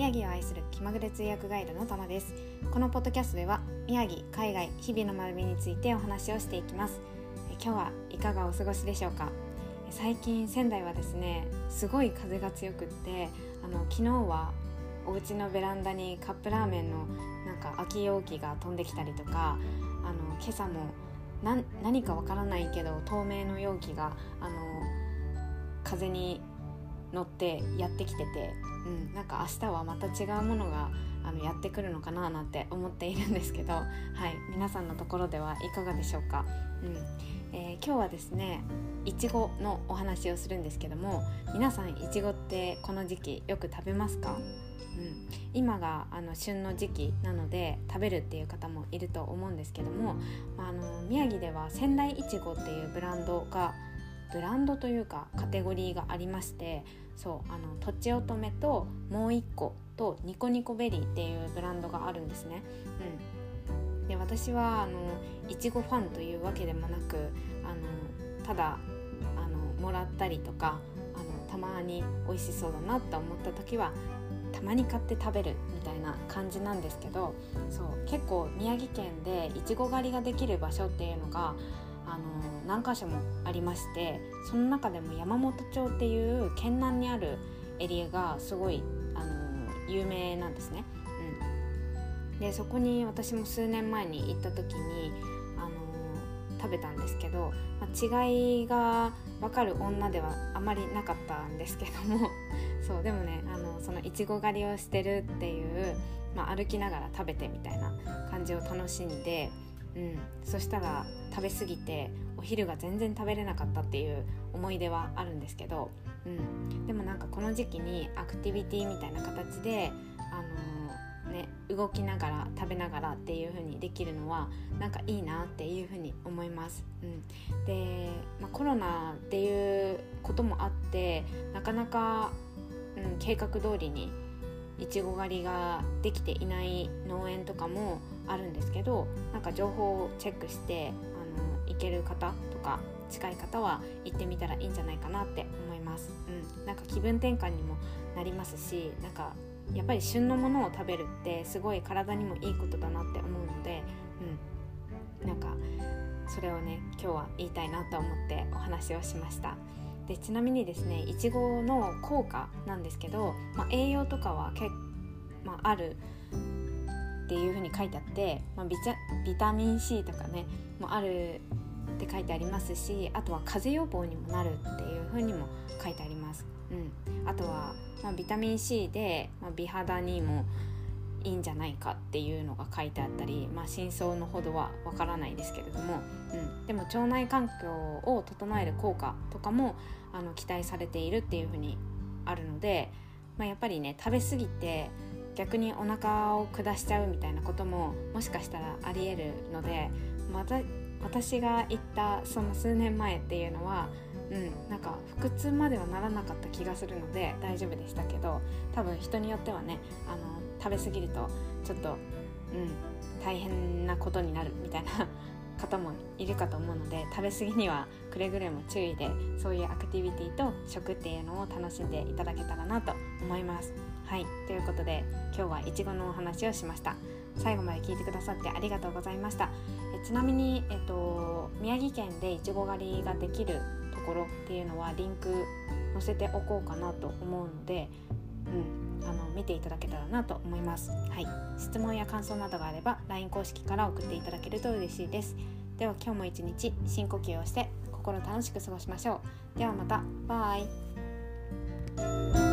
宮城を愛する気まぐれ通訳ガイドのたまです。このポッドキャストでは宮城海外日々の学びについてお話をしていきます。今日はいかがお過ごしでしょうか？最近仙台はですねすごい風が強くってあの昨日はお家のベランダにカップラーメンのなんか空き容器が飛んできたりとかあの今朝も何かわからないけど透明の容器があの風に乗ってやってきてて、うん、なんか明日はまた違うものがあのやってくるのかななんて思っているんですけど、はい、皆さんのところではいかがでしょうか、うんえー、今日はですねいちごのお話をするんですけども皆さんいちごってこの時期よく食べますか？うん、今があの旬の時期なので食べるっていう方もいると思うんですけどもまああの宮城では仙台いちごっていうブランドがブランドというかカテゴリーがありましてそうあのとちおとめともう一個とニコニコベリーっていうブランドがあるんですね。うん、で私はあのいちごファンというわけでもなくあのただあのもらったりとかあのたまに美味しそうだなと思った時はたまに買って食べるみたいな感じなんですけどそう結構宮城県でいちご狩りができる場所っていうのがあの何か所もありましてその中でも山本町っていう県南にあるエリアがすごいあの有名なんですね。うん、でそこに私も数年前に行った時にあの食べたんですけど、まあ、違いが分かる女ではあまりなかったんですけども そうでもねあのそのいちご狩りをしてるっていう、まあ、歩きながら食べてみたいな感じを楽しんで。うん、そしたら食べ過ぎてお昼が全然食べれなかったっていう思い出はあるんですけど、うん、でもなんかこの時期にアクティビティみたいな形で、あのー、ね、動きながら食べながらっていう風にできるのはなんかいいなっていう風に思います。うん、で、まあ、コロナっていうこともあってなかなか、うん、計画通りにいちご狩りができていない農園とかもあるんですけどなんか情報をチェックしてあの行ける方とか近い方は行ってみたらいいんじゃないかなって思います、うん、なんか気分転換にもなりますしなんかやっぱり旬のものを食べるってすごい体にもいいことだなって思うので、うん、なんかそれをね今日は言いたいなと思ってお話をしました。でちなみにですねいちごの効果なんですけど、まあ、栄養とかはけ、まあ、あるっていう風に書いてあって、まあ、ビビタミン C とかねもあるって書いてありますしあとは風邪予防にもなるっていう風にも書いてあります。うん、あとは、まあ、ビタミン C で、まあ、美肌にもいいんじゃないかっていうのが書いてあったり、まあ、真相のほどはわからないですけれども、うん、でも腸内環境を整える効果とかもあの期待されているっていうふうにあるので、まあ、やっぱりね食べ過ぎて逆にお腹を下しちゃうみたいなことももしかしたらありえるのでまた私が行ったその数年前っていうのはうん、なんか腹痛まではならなかった気がするので大丈夫でしたけど多分人によってはねあの食べ過ぎるとちょっと、うん、大変なことになるみたいな 方もいるかと思うので食べ過ぎにはくれぐれも注意でそういうアクティビティと食っていうのを楽しんでいただけたらなと思います。はいということで今日はいちごのお話をしました最後まで聞いてくださってありがとうございましたえちなみに、えっと、宮城県でいちご狩りができるところっていうのはリンク載せておこうかなと思うのでうん、あの見ていただけたらなと思います。はい、質問や感想などがあれば LINE 公式から送っていただけると嬉しいです。では今日も一日深呼吸をして心楽しく過ごしましょう。ではまた。バイ。